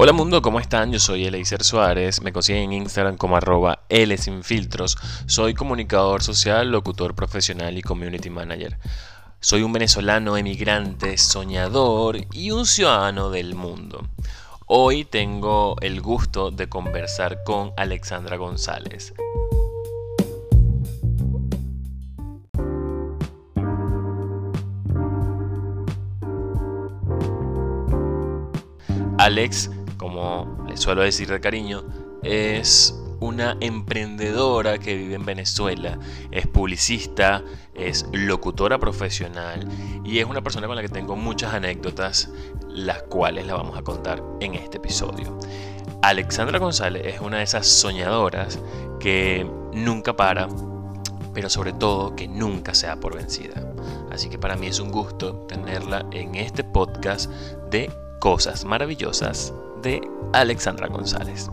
Hola mundo, ¿cómo están? Yo soy Eleiser Suárez, me consiguen en Instagram como arroba Filtros. Soy comunicador social, locutor profesional y community manager. Soy un venezolano emigrante, soñador y un ciudadano del mundo. Hoy tengo el gusto de conversar con Alexandra González. Alex como le suelo decir de cariño, es una emprendedora que vive en Venezuela, es publicista, es locutora profesional y es una persona con la que tengo muchas anécdotas, las cuales la vamos a contar en este episodio. Alexandra González es una de esas soñadoras que nunca para, pero sobre todo que nunca se da por vencida. Así que para mí es un gusto tenerla en este podcast de Cosas Maravillosas de Alexandra González.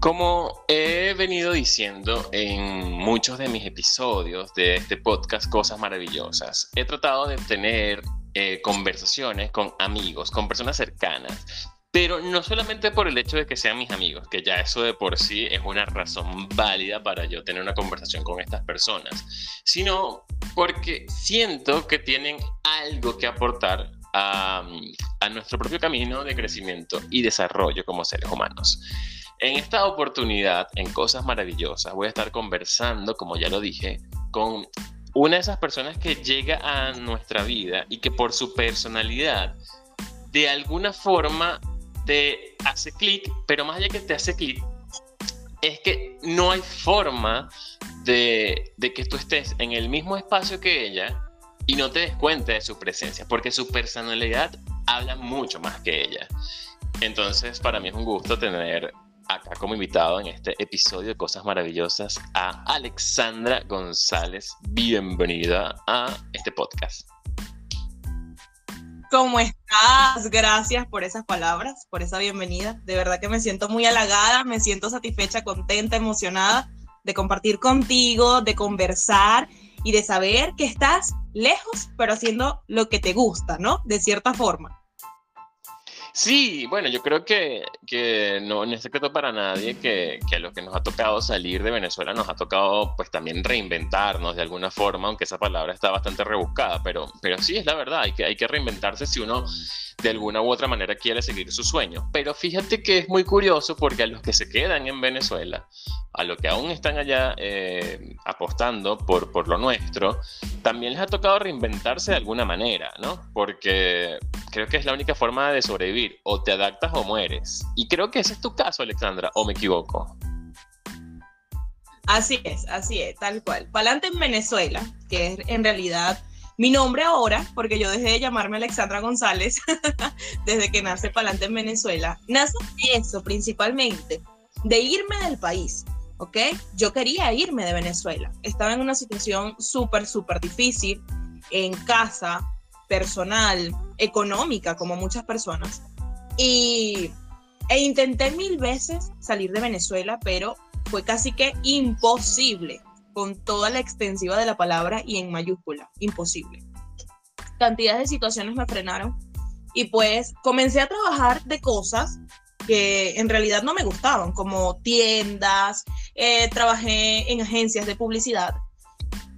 Como he venido diciendo en muchos de mis episodios de este podcast Cosas Maravillosas, he tratado de tener eh, conversaciones con amigos, con personas cercanas, pero no solamente por el hecho de que sean mis amigos, que ya eso de por sí es una razón válida para yo tener una conversación con estas personas, sino porque siento que tienen algo que aportar a, a nuestro propio camino de crecimiento y desarrollo como seres humanos. En esta oportunidad, en Cosas Maravillosas, voy a estar conversando, como ya lo dije, con una de esas personas que llega a nuestra vida y que por su personalidad, de alguna forma te hace clic, pero más allá que te hace clic, es que no hay forma de, que tú estés en el mismo espacio que ella y no te des cuenta de su presencia, porque su personalidad habla mucho más que ella. Entonces, para mí es un gusto tener acá como invitado en este episodio de Cosas Maravillosas a Alexandra González. Bienvenida a este podcast. ¿Cómo estás? Gracias por esas palabras, por esa bienvenida. De verdad que me siento muy halagada, me siento satisfecha, contenta, emocionada de compartir contigo, de conversar y de saber que estás lejos, pero haciendo lo que te gusta, ¿no? De cierta forma. Sí, bueno, yo creo que, que no, es secreto para nadie que, que, a los que nos ha tocado salir de Venezuela nos ha tocado pues también reinventarnos de alguna forma, aunque esa palabra está bastante rebuscada, pero, pero sí es la verdad, hay que, hay que reinventarse si uno de alguna u otra manera quiere seguir su sueño. Pero fíjate que es muy curioso porque a los que se quedan en Venezuela, a los que aún están allá eh, apostando por, por lo nuestro, también les ha tocado reinventarse de alguna manera, ¿no? Porque creo que es la única forma de sobrevivir, o te adaptas o mueres. Y creo que ese es tu caso, Alexandra, o me equivoco. Así es, así es, tal cual. Palante en Venezuela, que es en realidad mi nombre ahora, porque yo dejé de llamarme Alexandra González desde que nace Palante en Venezuela, nace eso principalmente, de irme del país, ¿ok? Yo quería irme de Venezuela. Estaba en una situación súper, súper difícil en casa, personal, económica, como muchas personas. Y, e intenté mil veces salir de Venezuela, pero fue casi que imposible con toda la extensiva de la palabra y en mayúscula, imposible. Cantidades de situaciones me frenaron y pues comencé a trabajar de cosas que en realidad no me gustaban, como tiendas, eh, trabajé en agencias de publicidad.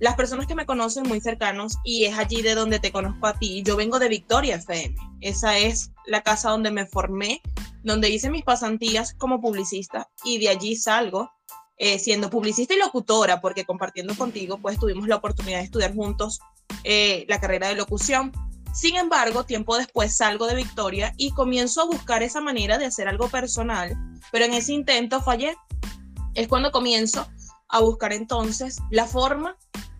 Las personas que me conocen muy cercanos, y es allí de donde te conozco a ti, yo vengo de Victoria FM. Esa es la casa donde me formé, donde hice mis pasantías como publicista y de allí salgo eh, siendo publicista y locutora, porque compartiendo contigo, pues tuvimos la oportunidad de estudiar juntos eh, la carrera de locución. Sin embargo, tiempo después salgo de Victoria y comienzo a buscar esa manera de hacer algo personal, pero en ese intento fallé. Es cuando comienzo a buscar entonces la forma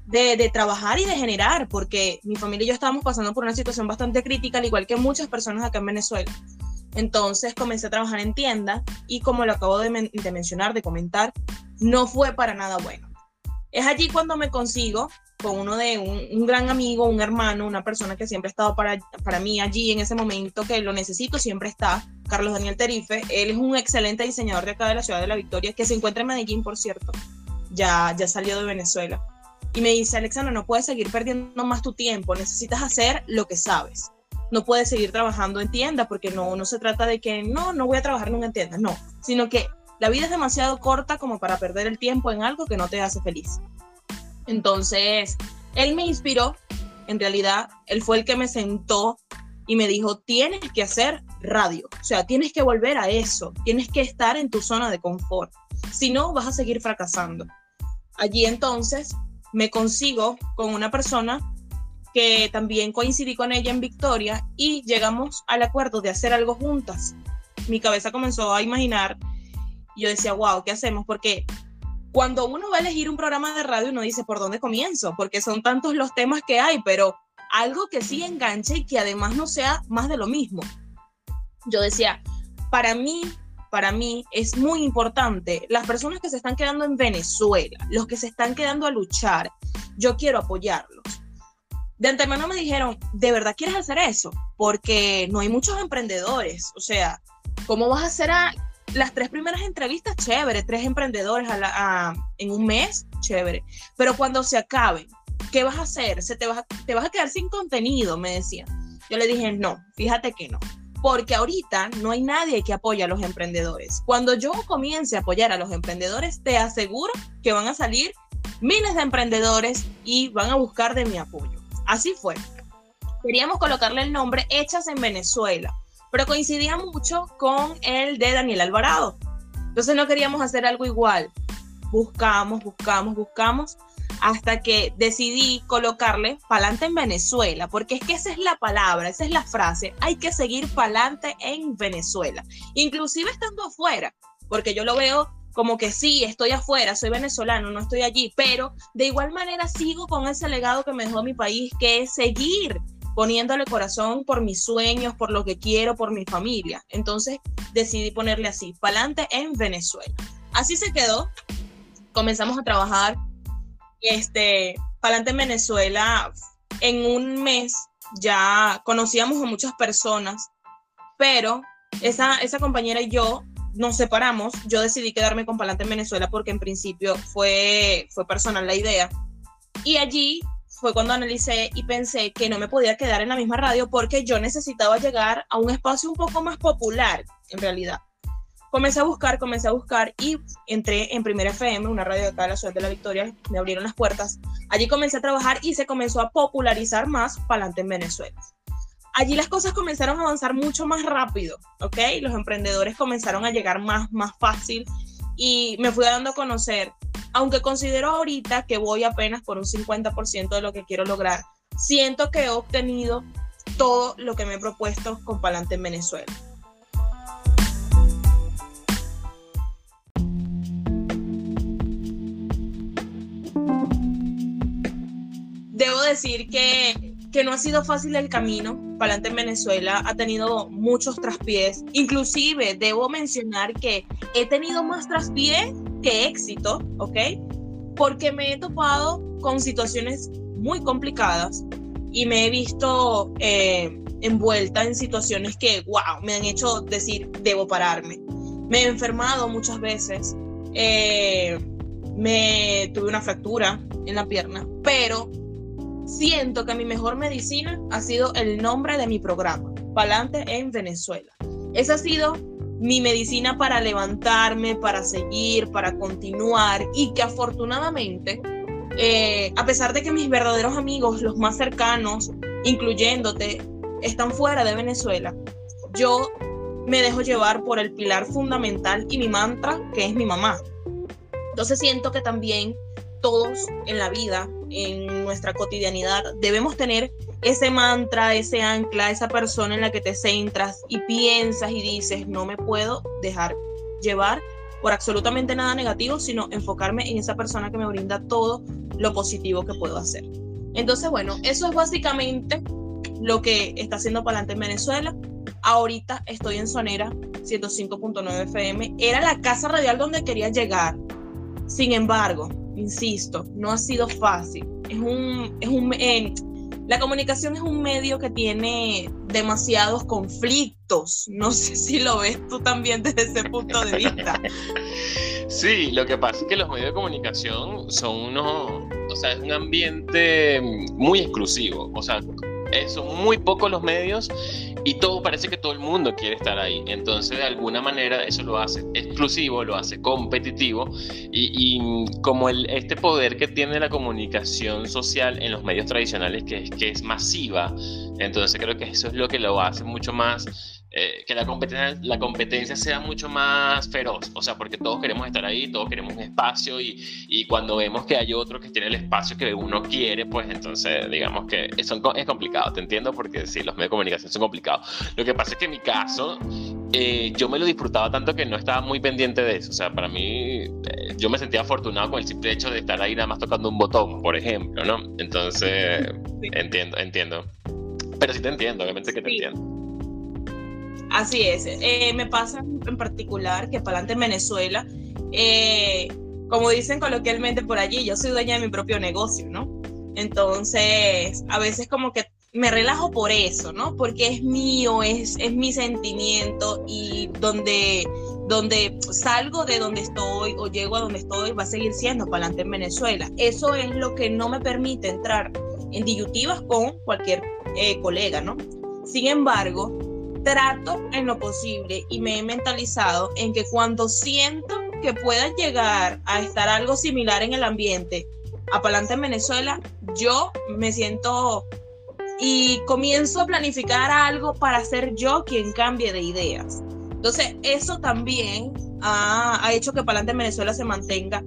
de, de, trabajar y de generar, porque mi familia y yo estábamos pasando por una situación bastante crítica, al igual que muchas personas acá en Venezuela. Entonces comencé a trabajar en tienda y como lo acabo de, mencionar, de comentar, no fue para nada bueno. Es allí cuando me consigo con uno de un, gran amigo, un hermano, una persona que siempre ha estado para, para mí allí en ese momento que lo necesito, siempre está, Carlos Daniel Terife. Él es un excelente diseñador de acá de la ciudad de La Victoria, que se encuentra en Medellín, por cierto. Ya, ya salió de Venezuela. Y me dice, Alexandra, no puedes seguir perdiendo más tu tiempo, necesitas hacer lo que sabes. No puedes seguir trabajando en tienda porque no, no se trata de que no, no voy a trabajar nunca en tienda, no, sino que la vida es demasiado corta como para perder el tiempo en algo que no te hace feliz. Entonces, él me inspiró, en realidad, él fue el que me sentó y me dijo, tienes que hacer radio, o sea, tienes que volver a eso, tienes que estar en tu zona de confort, si no, vas a seguir fracasando. Allí entonces me consigo con una persona que también coincidí con ella en Victoria y llegamos al acuerdo de hacer algo juntas. Mi cabeza comenzó a imaginar y yo decía, wow, ¿qué hacemos? Porque cuando uno va a elegir un programa de radio, uno dice, ¿por dónde comienzo? Porque son tantos los temas que hay, pero algo que sí enganche y que además no sea más de lo mismo. Yo decía, para mí, para mí es muy importante las personas que se están quedando en Venezuela, los que se están quedando a luchar, yo quiero apoyarlos. De antemano me dijeron, ¿de verdad quieres hacer eso? Porque no hay muchos emprendedores, o sea, ¿cómo vas a hacer a las tres primeras entrevistas, chévere, tres emprendedores en un mes, chévere. Pero cuando se acabe, ¿qué vas a hacer? ¿Se te, vas a, te vas a quedar sin contenido, me decía. Yo le dije, no, fíjate que no. Porque ahorita no hay nadie que apoye a los emprendedores. Cuando yo comience a apoyar a los emprendedores, te aseguro que van a salir miles de emprendedores y van a buscar de mi apoyo. Así fue. Queríamos colocarle el nombre Hechas en Venezuela pero coincidía mucho con el de Daniel Alvarado. Entonces no queríamos hacer algo igual. Buscamos, buscamos, buscamos, hasta que decidí colocarle pa'lante en Venezuela, porque es que esa es la palabra, esa es la frase, hay que seguir pa'lante en Venezuela, inclusive estando afuera, porque yo lo veo como que sí, estoy afuera, soy venezolano, no estoy allí, pero de igual manera sigo con ese legado que me dejó mi país, que es seguir poniéndole corazón por mis sueños, por lo que quiero, por mi familia. Entonces decidí ponerle así, Palante en Venezuela. Así se quedó. Comenzamos a trabajar. Este, Palante en Venezuela, en un mes ya conocíamos a muchas personas, pero esa, esa compañera y yo nos separamos. Yo decidí quedarme con Palante en Venezuela porque en principio fue, fue personal la idea. Y allí fue cuando analicé y pensé que no me podía quedar en la misma radio porque yo necesitaba llegar a un espacio un poco más popular, en realidad. Comencé a buscar, comencé a buscar y entré en Primera FM, una radio de acá de la ciudad de la Victoria, me abrieron las puertas. Allí comencé a trabajar y se comenzó a popularizar más Palante en Venezuela. Allí las cosas comenzaron a avanzar mucho más rápido, ¿ok? Los emprendedores comenzaron a llegar más, más fácil y me fui dando a conocer aunque considero ahorita que voy apenas por un 50% de lo que quiero lograr, siento que he obtenido todo lo que me he propuesto con Palante en Venezuela. Debo decir que, que no ha sido fácil el camino. Palante en Venezuela ha tenido muchos traspiés. Inclusive debo mencionar que he tenido más traspiés que éxito, ¿ok? Porque me he topado con situaciones muy complicadas y me he visto eh, envuelta en situaciones que, wow, me han hecho decir, debo pararme. Me he enfermado muchas veces, eh, me tuve una fractura en la pierna, pero siento que mi mejor medicina ha sido el nombre de mi programa, Palante en Venezuela. Esa ha sido mi medicina para levantarme, para seguir, para continuar y que afortunadamente, eh, a pesar de que mis verdaderos amigos, los más cercanos, incluyéndote, están fuera de Venezuela, yo me dejo llevar por el pilar fundamental y mi mantra, que es mi mamá. Entonces siento que también todos en la vida, en nuestra cotidianidad, debemos tener ese mantra, ese ancla, esa persona en la que te centras y piensas y dices, no me puedo dejar llevar por absolutamente nada negativo, sino enfocarme en esa persona que me brinda todo lo positivo que puedo hacer. Entonces, bueno, eso es básicamente lo que está haciendo Palante en Venezuela. Ahorita estoy en Sonera 105.9 FM. Era la casa radial donde quería llegar. Sin embargo, insisto, no ha sido fácil es un, es un eh, la comunicación es un medio que tiene demasiados conflictos. No sé si lo ves tú también desde ese punto de vista. Sí, lo que pasa es que los medios de comunicación son unos, o sea, es un ambiente muy exclusivo. O sea, son muy pocos los medios y todo parece que todo el mundo quiere estar ahí. Entonces, de alguna manera, eso lo hace exclusivo, lo hace competitivo y, como el, este poder que tiene la comunicación social en los medios tradicionales, que, que es masiva, entonces creo que eso es lo que lo hace mucho más eh, que la competencia, la competencia sea mucho más feroz, o sea, porque todos queremos estar ahí, todos queremos un espacio y, y cuando vemos que hay otro que tiene el espacio que uno quiere, pues entonces digamos que es, es complicado, te entiendo, porque sí, los medios de comunicación son complicados. Lo que pasa es que en mi caso, eh, yo me lo disfrutaba tanto que no estaba muy pendiente de eso, o sea, para mí, eh, yo me sentía afortunado con el simple hecho de estar ahí nada más tocando un botón, por ejemplo, ¿no? Entonces, entiendo, entiendo. Pero sí te entiendo, obviamente que te entiendo. Así es. Eh, me pasa en particular que para adelante en Venezuela, eh, como dicen coloquialmente por allí, yo soy dueña de mi propio negocio, ¿no? Entonces, a veces como que me relajo por eso, ¿no? Porque es mío, es, es mi sentimiento y donde, donde salgo de donde estoy o llego a donde estoy va a seguir siendo para adelante en Venezuela. Eso es lo que no me permite entrar en disyuntivas con cualquier eh, colega, ¿no? Sin embargo, trato en lo posible y me he mentalizado en que cuando siento que pueda llegar a estar algo similar en el ambiente, apalante en Venezuela, yo me siento y comienzo a planificar algo para ser yo quien cambie de ideas. Entonces, eso también ha, hecho que Palante en Venezuela se mantenga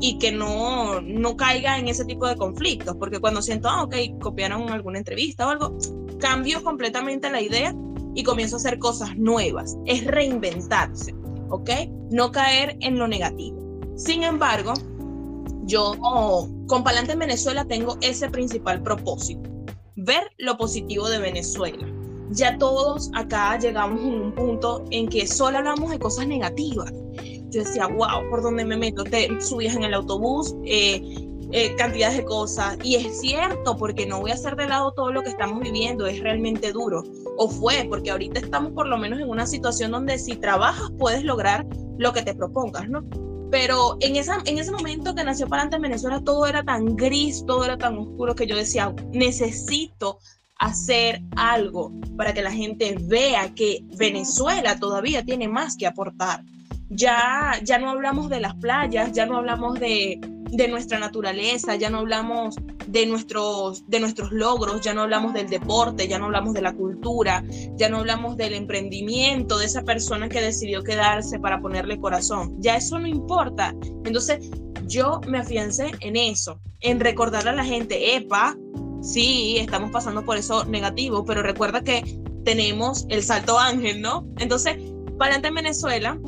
y que no, no caiga en ese tipo de conflictos, porque cuando siento, ah, ok, copiaron alguna entrevista o algo, cambio completamente la idea y comienzo a hacer cosas nuevas. Es reinventarse, ¿ok? No caer en lo negativo. Sin embargo, yo con Palante en Venezuela tengo ese principal propósito, ver lo positivo de Venezuela. Ya todos acá llegamos a un punto en que solo hablamos de cosas negativas. Yo decía, wow, ¿por dónde me meto? Te subías en el autobús, eh, eh, cantidades de cosas. Y es cierto, porque no voy a hacer de lado todo lo que estamos viviendo, es realmente duro. O fue, porque ahorita estamos por lo menos en una situación donde si trabajas puedes lograr lo que te propongas, ¿no? Pero en, esa, en ese momento que nació para en Venezuela, todo era tan gris, todo era tan oscuro que yo decía, necesito hacer algo para que la gente vea que Venezuela todavía tiene más que aportar. Ya, ya no hablamos de las playas, ya no hablamos de, de nuestra naturaleza, ya no hablamos de nuestros, de nuestros logros, ya no hablamos del deporte, ya no hablamos de la cultura, ya no hablamos del emprendimiento, de esa persona que decidió quedarse para ponerle corazón. Ya eso no importa. Entonces yo me afiancé en eso, en recordarle a la gente, epa, sí, estamos pasando por eso negativo, pero recuerda que tenemos el salto ángel, ¿no? Entonces, para adelante en Venezuela,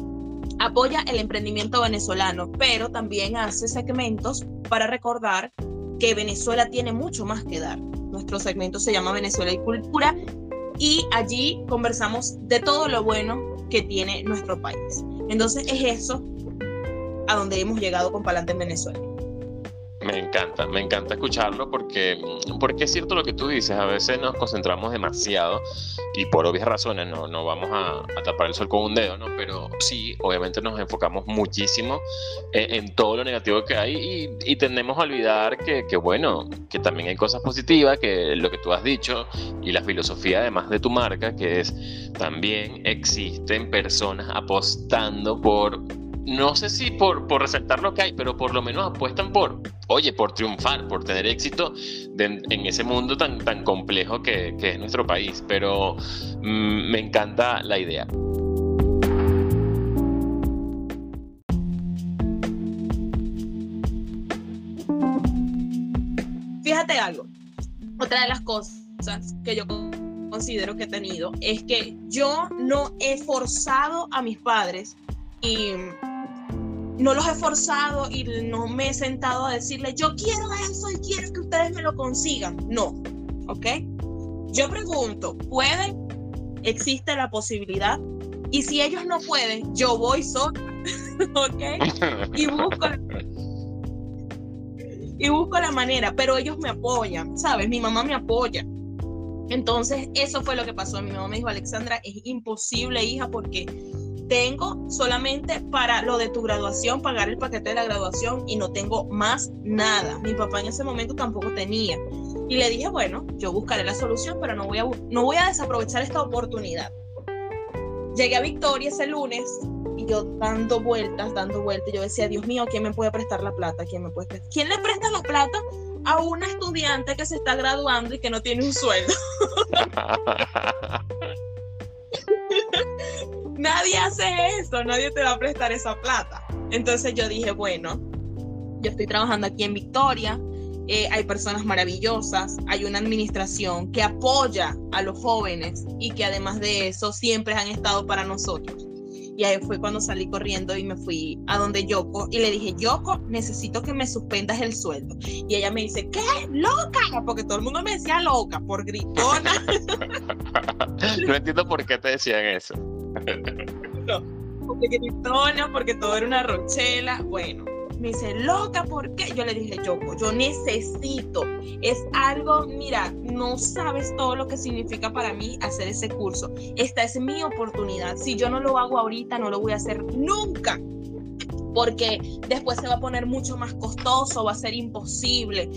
apoya el emprendimiento venezolano, pero también hace segmentos para recordar que Venezuela tiene mucho más que dar. Nuestro segmento se llama Venezuela y Cultura y allí conversamos de todo lo bueno que tiene nuestro país. Entonces es eso a donde hemos llegado con Palante en Venezuela. Me encanta, me encanta escucharlo porque, porque es cierto lo que tú dices, a veces nos concentramos demasiado y por obvias razones no, no vamos a, tapar el sol con un dedo, ¿no? Pero sí, obviamente nos enfocamos muchísimo en, todo lo negativo que hay y, y tendemos a olvidar que, que, bueno, que también hay cosas positivas, que lo que tú has dicho y la filosofía además de tu marca, que es también existen personas apostando por no sé si por, por, resaltar lo que hay, pero por lo menos apuestan por, oye, por triunfar, por tener éxito en ese mundo tan, tan complejo que, es nuestro país. Pero mm, me encanta la idea. Fíjate algo, otra de las cosas que yo considero que he tenido es que yo no he forzado a mis padres y no los he forzado y no me he sentado a decirle, yo quiero eso y quiero que ustedes me lo consigan. No, ¿ok? Yo pregunto, ¿pueden? ¿Existe la posibilidad? Y si ellos no pueden, yo voy sola, ¿ok? Y busco, y busco la manera, pero ellos me apoyan, ¿sabes? Mi mamá me apoya. Entonces, eso fue lo que pasó. Mi mamá me dijo, Alexandra, es imposible, hija, porque tengo solamente para lo de tu graduación, pagar el paquete de la graduación y no tengo más nada. Mi papá en ese momento tampoco tenía. Y le dije, bueno, yo buscaré la solución, pero no voy a, no voy a desaprovechar esta oportunidad. Llegué a Victoria ese lunes y yo dando vueltas, dando vueltas. Yo decía, Dios mío, ¿quién me puede prestar la plata? ¿Quién me puede prestar? ¿Quién le presta la plata a una estudiante que se está graduando y que no tiene un sueldo? nadie hace eso, nadie te va a prestar esa plata. Entonces yo dije, bueno, yo estoy trabajando aquí en Victoria, eh, hay personas maravillosas, hay una administración que apoya a los jóvenes y que además de eso siempre han estado para nosotros. Y ahí fue cuando salí corriendo y me fui a donde Yoko y le dije, Yoko, necesito que me suspendas el sueldo. Y ella me dice, ¿qué? ¡Loca! Porque todo el mundo me decía loca por gritona. no entiendo por qué te decían eso. No, porque porque todo era una rochela. Bueno, me dice, loca, ¿por qué? Yo le dije, yo, yo necesito. Es algo, mira, no sabes todo lo que significa para mí hacer ese curso. Esta es mi oportunidad. Si yo no lo hago ahorita, no lo voy a hacer nunca. Porque después se va a poner mucho más costoso, va a ser imposible.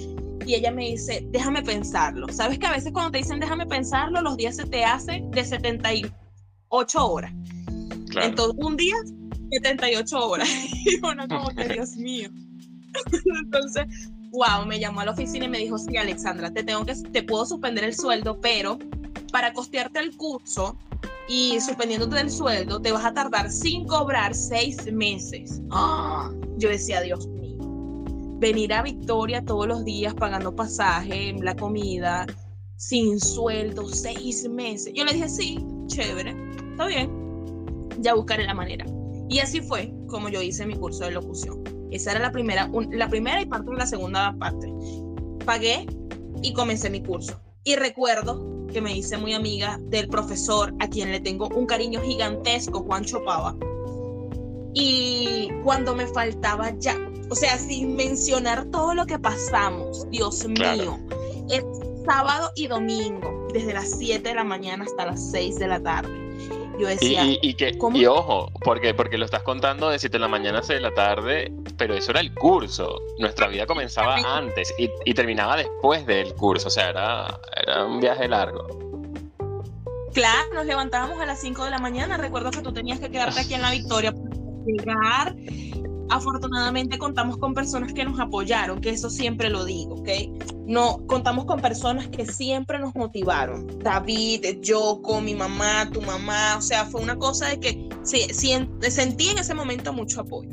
Y ella me dice, déjame pensarlo. Sabes que a veces cuando te dicen déjame pensarlo, los días se te hacen de 78 horas. Entonces, un día 78 horas. Y bueno, como que Dios mío. Entonces, wow, me llamó a la oficina y me dijo, sí, Alexandra, te tengo que, te puedo suspender el sueldo, pero para costearte el curso y suspendiéndote del sueldo, te vas a tardar sin cobrar seis meses. ¡Ah! Yo decía, Dios mío, venir a Victoria todos los días pagando pasaje, la comida, sin sueldo, seis meses. Yo le dije, sí, chévere, está bien, ya buscaré la manera. Y así fue como yo hice mi curso de locución. Esa era la primera, la primera y parte de la segunda parte. Pagué y comencé mi curso. Y recuerdo que me hice muy amiga del profesor a quien le tengo un cariño gigantesco, Juan Chopava. Y cuando me faltaba ya, o sea, sin mencionar todo lo que pasamos, Dios mío, es sábado y domingo, desde las 7 de la mañana hasta las 6 de la tarde yo decía, y, que, y ojo, porque, porque lo estás contando de 7 de la mañana a 6 de la tarde, pero eso era el curso. Nuestra vida comenzaba antes y, y terminaba después del curso, o sea, era, era un viaje largo. Claro, nos levantábamos a las 5 de la mañana. Recuerdo que tú tenías que quedarte aquí en la Victoria para llegar afortunadamente contamos con personas que nos apoyaron, que eso siempre lo digo, ¿ok? No, contamos con personas que siempre nos motivaron. David, yo, con mi mamá, tu mamá, o sea, fue una cosa de que sí, sentí en ese momento mucho apoyo.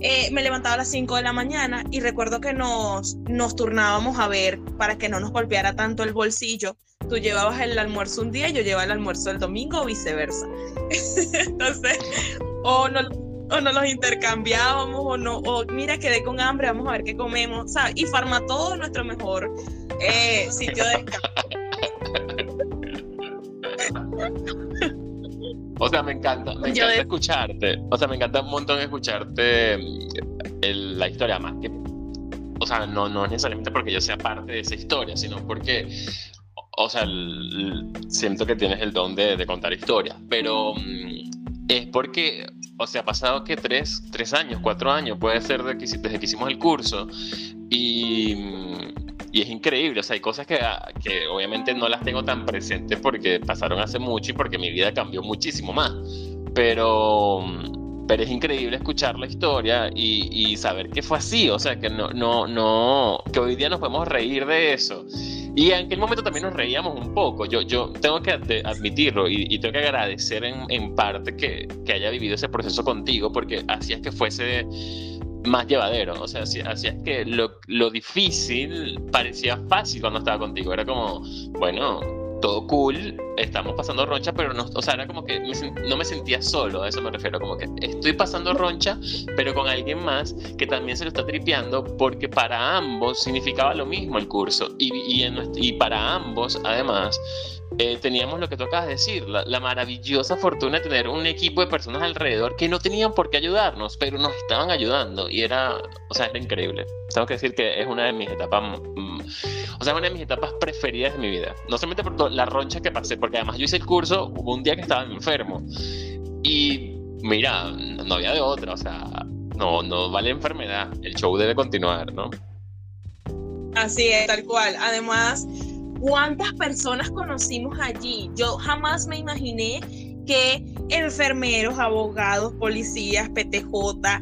Eh, me levantaba a las 5 de la mañana y recuerdo que nos, nos turnábamos a ver para que no nos golpeara tanto el bolsillo. Tú llevabas el almuerzo un día y yo llevaba el almuerzo el domingo o viceversa. Entonces, o no, o no los intercambiábamos o no, o mira, quedé con hambre, vamos a ver qué comemos, ¿sabes? Y Farmatodo es nuestro mejor eh, sitio de O sea, me encanta, me encanta escucharte. O sea, me encanta un montón escucharte mm, la historia más que. O sea, no, no necesariamente porque yo sea parte de esa historia, sino porque. O sea, siento que tienes el don de, de contar historias, pero mm, es porque o sea, ha pasado que tres, tres años, cuatro años, puede ser desde que hicimos el curso, y, y, es increíble, o sea, hay cosas que, que obviamente no las tengo tan presentes porque pasaron hace mucho y porque mi vida cambió muchísimo más, pero, pero es increíble escuchar la historia y, y saber que fue así, o sea, que no, no, no, que hoy día nos podemos reír de eso y en aquel momento también nos reíamos un poco. Yo, yo tengo que admitirlo y, tengo que agradecer en, en parte que, que, haya vivido ese proceso contigo porque hacías que fuese más llevadero. O sea, hacías que lo, lo difícil parecía fácil cuando estaba contigo. Era como, bueno, todo cool, estamos pasando roncha, pero no, o sea, era como que no me sentía solo, a eso me refiero, como que estoy pasando roncha, pero con alguien más que también se lo está tripeando, porque para ambos significaba lo mismo el curso, y, y, para ambos, además, eh, teníamos lo que tú acabas de decir, la, maravillosa fortuna de tener un equipo de personas alrededor que no tenían por qué ayudarnos, pero nos estaban ayudando y era, o sea, era increíble. Tengo que decir que es una de mis etapas, mm, o sea, una de mis etapas preferidas de mi vida. No solamente por la roncha que pasé, porque además yo hice el curso, hubo un día que estaba enfermo y mira, no había de otra, o sea, no, no vale enfermedad, el show debe continuar, ¿no? Así es, tal cual. Además, ¿cuántas personas conocimos allí? Yo jamás me imaginé que enfermeros, abogados, policías, PTJ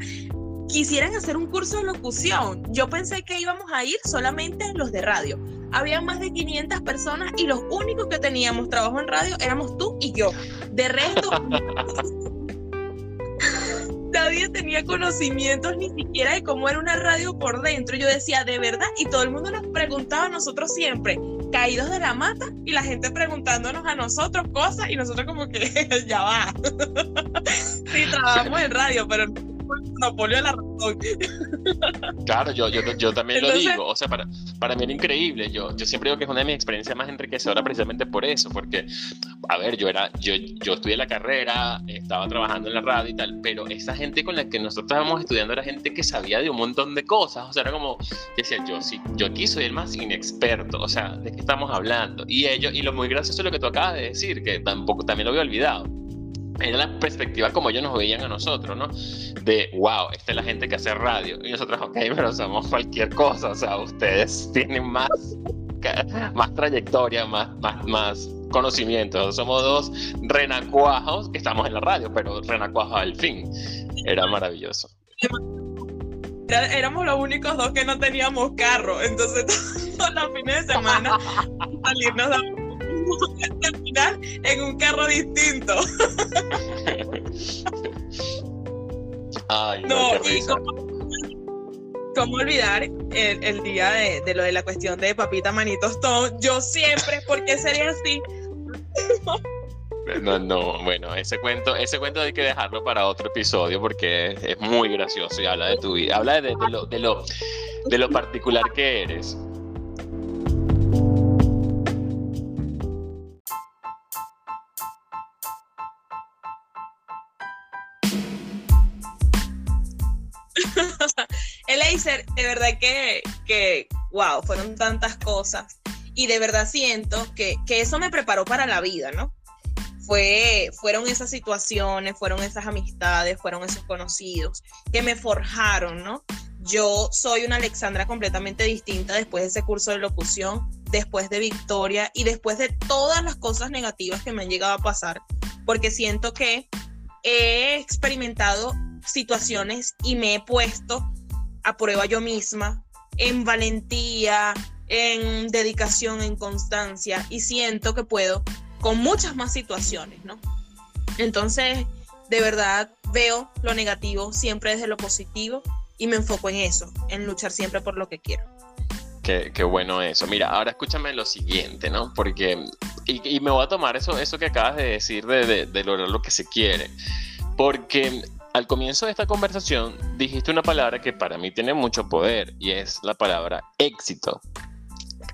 quisieran hacer un curso de locución. Yo pensé que íbamos a ir solamente los de radio. Había más de 500 personas y los únicos que teníamos trabajo en radio éramos tú y yo. De resto, nadie tenía conocimientos ni siquiera de cómo era una radio por dentro. Yo decía, de verdad, y todo el mundo nos preguntaba a nosotros siempre, caídos de la mata, y la gente preguntándonos a nosotros cosas, y nosotros como que ya va. sí, trabajamos en radio, pero de la razón. Claro, yo, yo, yo también lo digo, o sea, para, para mí era increíble, yo, yo siempre digo que es una de mis experiencias más enriquecedoras precisamente por eso, porque, a ver, yo era, yo, yo estudié la carrera, estaba trabajando en la radio y tal, pero esa gente con la que nosotros estábamos estudiando era gente que sabía de un montón de cosas, o sea, era como, decía, yo sí, yo aquí soy el más inexperto, o sea, ¿de qué estamos hablando? Y ellos, y lo muy gracioso es lo que tú acabas de decir, que tampoco, también lo había olvidado era la perspectiva como ellos nos veían a nosotros, ¿no? De, wow, esta es la gente que hace radio. Y nosotros, ok, pero somos cualquier cosa, o sea, ustedes tienen más, más trayectoria, más, más, más conocimiento. Somos dos renacuajos que estamos en la radio, pero renacuajos al fin. Era maravilloso. éramos los únicos dos que no teníamos carro, entonces todos los fines de semana salirnos a en un carro distinto. Ay, no, y cómo, olvidar el, día de, lo de la cuestión de papita manitos Tom. Yo siempre, ¿por qué sería así? No, no, bueno, ese cuento, ese cuento hay que dejarlo para otro episodio porque es, muy gracioso y habla de tu vida, habla de, lo, de, lo, de lo particular que eres. De verdad que, que, wow, fueron tantas cosas. Y de verdad siento que, que eso me preparó para la vida, ¿no? Fue, fueron esas situaciones, fueron esas amistades, fueron esos conocidos que me forjaron, ¿no? Yo soy una Alexandra completamente distinta después de ese curso de locución, después de Victoria y después de todas las cosas negativas que me han llegado a pasar, porque siento que he experimentado situaciones y me he puesto a prueba yo misma, en valentía, en dedicación, en constancia, y siento que puedo con muchas más situaciones, ¿no? Entonces, de verdad veo lo negativo siempre desde lo positivo y me enfoco en eso, en luchar siempre por lo que quiero. Qué, qué bueno eso. Mira, ahora escúchame lo siguiente, ¿no? Porque, y, me voy a tomar eso, eso que acabas de decir de, de, de lograr lo que se quiere. Porque al comienzo de esta conversación dijiste una palabra que para mí tiene mucho poder y es la palabra éxito.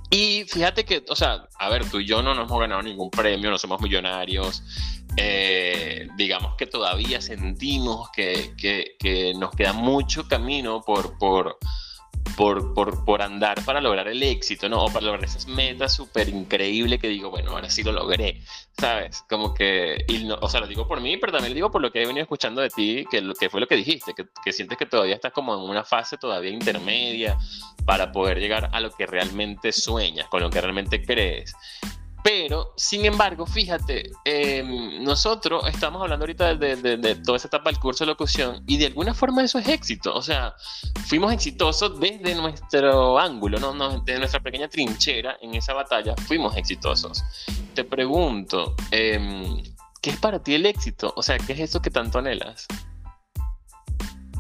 Y fíjate que, o sea, a ver, tú y yo no nos hemos ganado ningún premio, no somos millonarios. Eh, digamos que todavía sentimos que, que, que, nos queda mucho camino por, por, por, por, por, andar para lograr el éxito, ¿no? O para lograr esas metas súper increíbles que digo, bueno, ahora sí lo logré, ¿sabes? Como que, y no, o sea, lo digo por mí, pero también lo digo por lo que he venido escuchando de ti, que, lo, que fue lo que dijiste, que, que sientes que todavía estás como en una fase todavía intermedia para poder llegar a lo que realmente sueñas, con lo que realmente crees. Pero, sin embargo, fíjate, em, nosotros estamos hablando ahorita de, toda esa etapa del curso de locución y de alguna forma eso es éxito. O sea, fuimos exitosos desde nuestro ángulo, ¿no? desde nuestra pequeña trinchera en esa batalla, fuimos exitosos. Te pregunto, em, ¿qué es para ti el éxito? O sea, ¿qué es eso que tanto anhelas?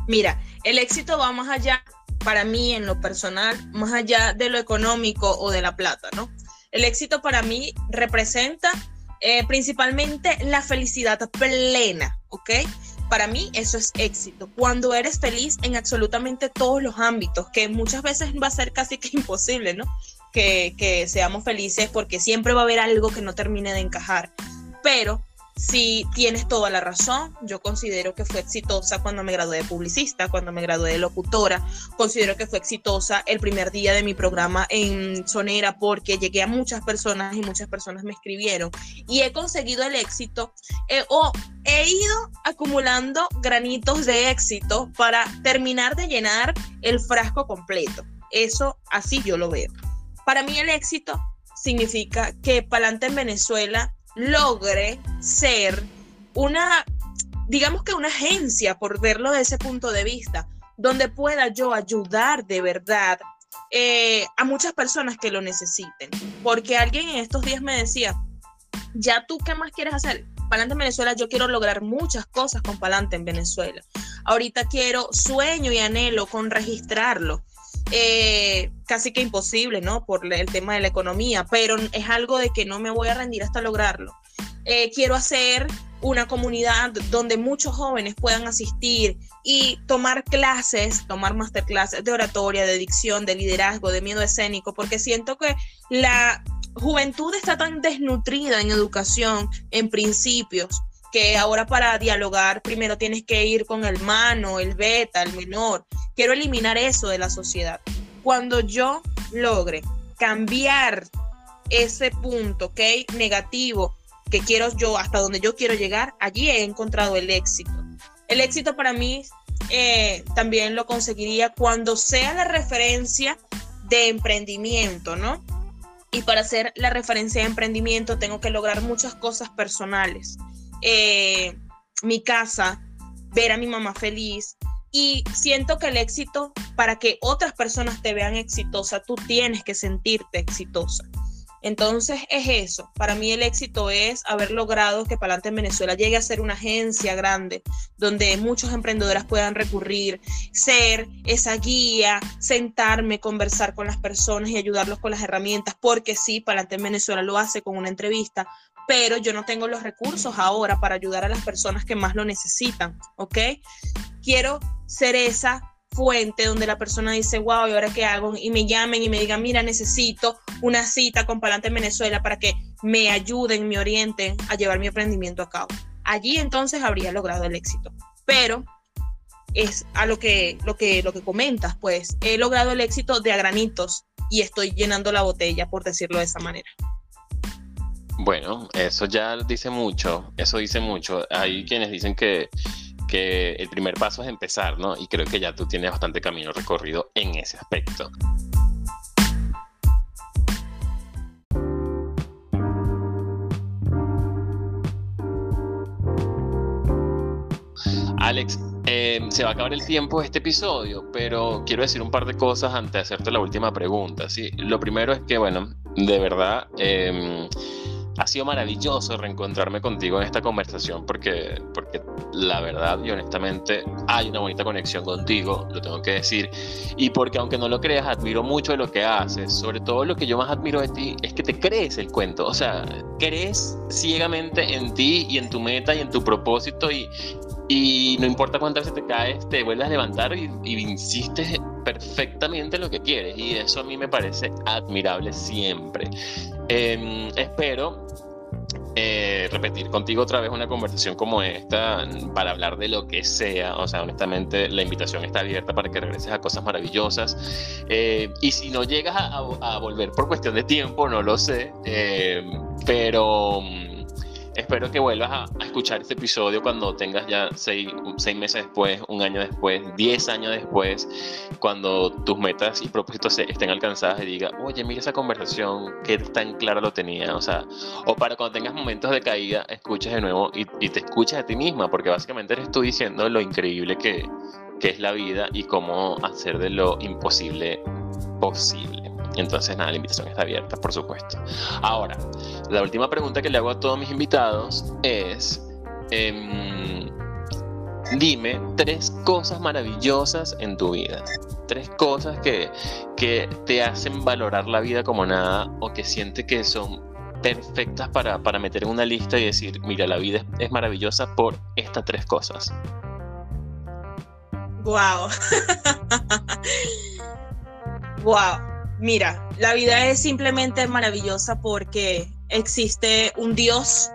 Mira, el éxito va más allá, para mí en lo personal, más allá de lo económico o de la plata, ¿no? El éxito para mí representa eh, principalmente la felicidad plena, ¿ok? Para mí eso es éxito. Cuando eres feliz en absolutamente todos los ámbitos, que muchas veces va a ser casi que imposible, ¿no? que, que seamos felices porque siempre va a haber algo que no termine de encajar. Pero si tienes toda la razón. Yo considero que fue exitosa cuando me gradué de publicista, cuando me gradué de locutora. Considero que fue exitosa el primer día de mi programa en Sonera porque llegué a muchas personas y muchas personas me escribieron. Y he conseguido el éxito eh, o he ido acumulando granitos de éxito para terminar de llenar el frasco completo. Eso así yo lo veo. Para mí el éxito significa que Palante en Venezuela logre ser una, digamos que una agencia, por verlo de ese punto de vista, donde pueda yo ayudar de verdad eh, a muchas personas que lo necesiten. Porque alguien en estos días me decía, ya tú qué más quieres hacer? Palante en Venezuela, yo quiero lograr muchas cosas con Palante en Venezuela. Ahorita quiero, sueño y anhelo con registrarlo. Eh, casi que imposible, ¿no? Por el tema de la economía, pero es algo de que no me voy a rendir hasta lograrlo. Eh, quiero hacer una comunidad donde muchos jóvenes puedan asistir y tomar clases, tomar masterclasses de oratoria, de dicción, de liderazgo, de miedo escénico, porque siento que la juventud está tan desnutrida en educación, en principios, que ahora para dialogar primero tienes que ir con el mano, el beta, el menor. Quiero eliminar eso de la sociedad. Cuando yo logre cambiar ese punto, ¿ok? Negativo, que quiero yo, hasta donde yo quiero llegar, allí he encontrado el éxito. El éxito para mí eh, también lo conseguiría cuando sea la referencia de emprendimiento, ¿no? Y para ser la referencia de emprendimiento tengo que lograr muchas cosas personales. Eh, mi casa, ver a mi mamá feliz. Y siento que el éxito, para que otras personas te vean exitosa, tú tienes que sentirte exitosa. Entonces es eso. Para mí el éxito es haber logrado que Palante en Venezuela llegue a ser una agencia grande donde muchos emprendedoras puedan recurrir, ser esa guía, sentarme, conversar con las personas y ayudarlos con las herramientas, porque sí, Palante en Venezuela lo hace con una entrevista, pero yo no tengo los recursos ahora para ayudar a las personas que más lo necesitan, ¿ok? Quiero ser esa fuente donde la persona dice, wow, ¿y ahora qué hago? Y me llamen y me digan, mira, necesito una cita con Palante en Venezuela para que me ayuden, me orienten a llevar mi emprendimiento a cabo. Allí entonces habría logrado el éxito. Pero es a lo que, lo que, lo que comentas, pues he logrado el éxito de a granitos y estoy llenando la botella, por decirlo de esa manera. Bueno, eso ya dice mucho, eso dice mucho. Hay quienes dicen que, que el primer paso es empezar, ¿no? Y creo que ya tú tienes bastante camino recorrido en ese aspecto. Alex, em, se va a acabar el tiempo de este episodio, pero quiero decir un par de cosas antes de hacerte la última pregunta. ¿sí? Lo primero es que, bueno, de verdad, eh, ha sido maravilloso reencontrarme contigo en esta conversación porque, porque la verdad y honestamente hay una bonita conexión contigo, lo tengo que decir, y porque aunque no lo creas, admiro mucho de lo que haces, sobre todo lo que yo más admiro de ti es que te crees el cuento, o sea, crees ciegamente en ti y en tu meta y en tu propósito y, y no importa cuántas veces te caes, te vuelves a levantar y, y insistes perfectamente en lo que quieres. Y eso a mí me parece admirable siempre. Em, espero eh, repetir contigo otra vez una conversación como esta para hablar de lo que sea. O sea, honestamente, la invitación está abierta para que regreses a cosas maravillosas. Eh, y si no llegas a, volver por cuestión de tiempo, no lo sé. Eh, pero espero que vuelvas a, escuchar este episodio cuando tengas ya seis, meses después, un año después, diez años después, cuando tus metas y propósitos estén alcanzadas y diga, oye, mira esa conversación, qué tan clara lo tenía. O sea, o para cuando tengas momentos de caída, escuches de nuevo y, te escuches a ti misma, porque básicamente eres tú diciendo lo increíble que, que es la vida y cómo hacer de lo imposible posible. Entonces, nada, la invitación está abierta, por supuesto. Ahora, la última pregunta que le hago a todos mis invitados es, em, dime tres cosas maravillosas en tu vida. Tres cosas que, que te hacen valorar la vida como nada o que sientes que son perfectas para, para meter en una lista y decir, mira, la vida es, maravillosa por estas tres cosas. Wow. wow. Mira, la vida es simplemente maravillosa porque existe un Dios,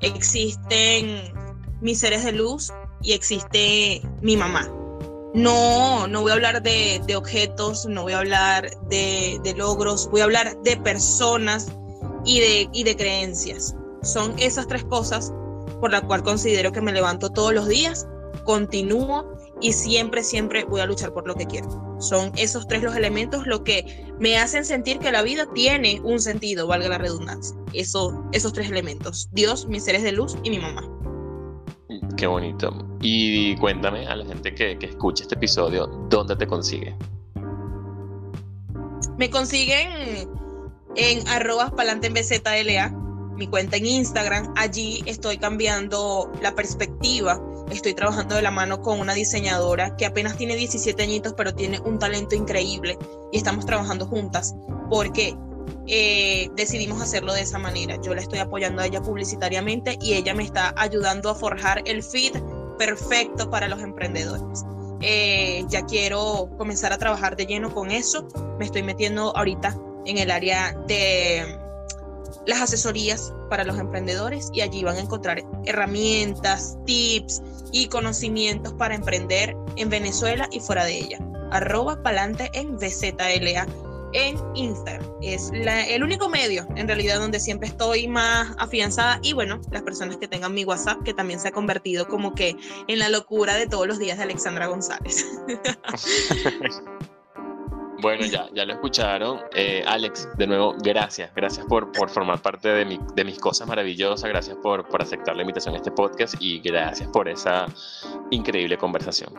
existen mis seres de luz y existe mi mamá. No, no voy a hablar de, objetos, no voy a hablar de, logros, voy a hablar de personas y de, y de creencias. Son esas tres cosas por las cuales considero que me levanto todos los días, continúo y siempre, siempre voy a luchar por lo que quiero. Son esos tres los elementos lo que me hacen sentir que la vida tiene un sentido, valga la redundancia. Eso, esos tres elementos, Dios, mis seres de luz y mi mamá. Qué bonito. Y cuéntame a la gente que, que escucha este episodio, ¿dónde te consigue? Me consiguen en arrobas palante en BZLA, mi cuenta en Instagram. Allí estoy cambiando la perspectiva. Estoy trabajando de la mano con una diseñadora que apenas tiene 17 añitos, pero tiene un talento increíble. Y estamos trabajando juntas porque eh, decidimos hacerlo de esa manera. Yo la estoy apoyando a ella publicitariamente y ella me está ayudando a forjar el feed perfecto para los emprendedores. Eh, ya quiero comenzar a trabajar de lleno con eso. Me estoy metiendo ahorita en el área de las asesorías para los emprendedores y allí van a encontrar herramientas, tips y conocimientos para emprender en Venezuela y fuera de ella. Arroba palante en VZLA en Instagram. Es el único medio, en realidad, donde siempre estoy más afianzada. Y bueno, las personas que tengan mi WhatsApp, que también se ha convertido como que en la locura de todos los días de Alexandra González. Bueno, ya, ya lo escucharon. Eh, Alex, de nuevo, gracias. Gracias por, por formar parte de, mi, de mis cosas maravillosas. Gracias por, por aceptar la invitación a este podcast y gracias por esa increíble conversación.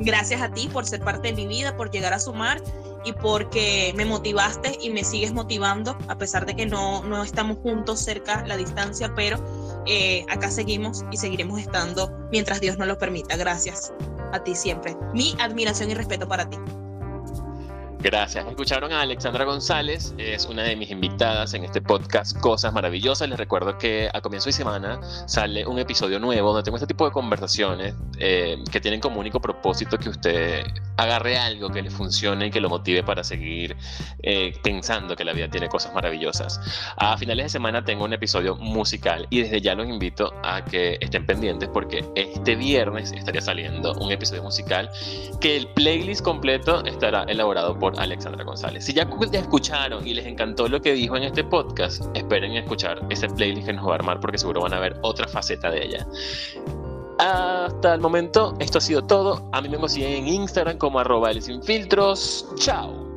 Gracias a ti por ser parte de mi vida, por llegar a sumar y porque me motivaste y me sigues motivando, a pesar de que no, no estamos juntos cerca la distancia, pero eh, acá seguimos y seguiremos estando mientras Dios nos lo permita. Gracias a ti siempre. Mi admiración y respeto para ti. Gracias. Escucharon a Alexandra González, es una de mis invitadas en este podcast Cosas Maravillosas. Les recuerdo que a comienzo de semana sale un episodio nuevo donde tengo este tipo de conversaciones eh, que tienen como único propósito que usted agarre algo que le funcione y que lo motive para seguir eh, pensando que la vida tiene cosas maravillosas. A finales de semana tengo un episodio musical y desde ya los invito a que estén pendientes porque este viernes estaría saliendo un episodio musical que el playlist completo estará elaborado por Alexandra González. Si ya, escucharon y les encantó lo que dijo en este podcast, esperen escuchar ese playlist que nos va a armar porque seguro van a ver otra faceta de ella. Hasta el momento, esto ha sido todo. A mí me consiguen en Instagram como arroba filtros. Chao.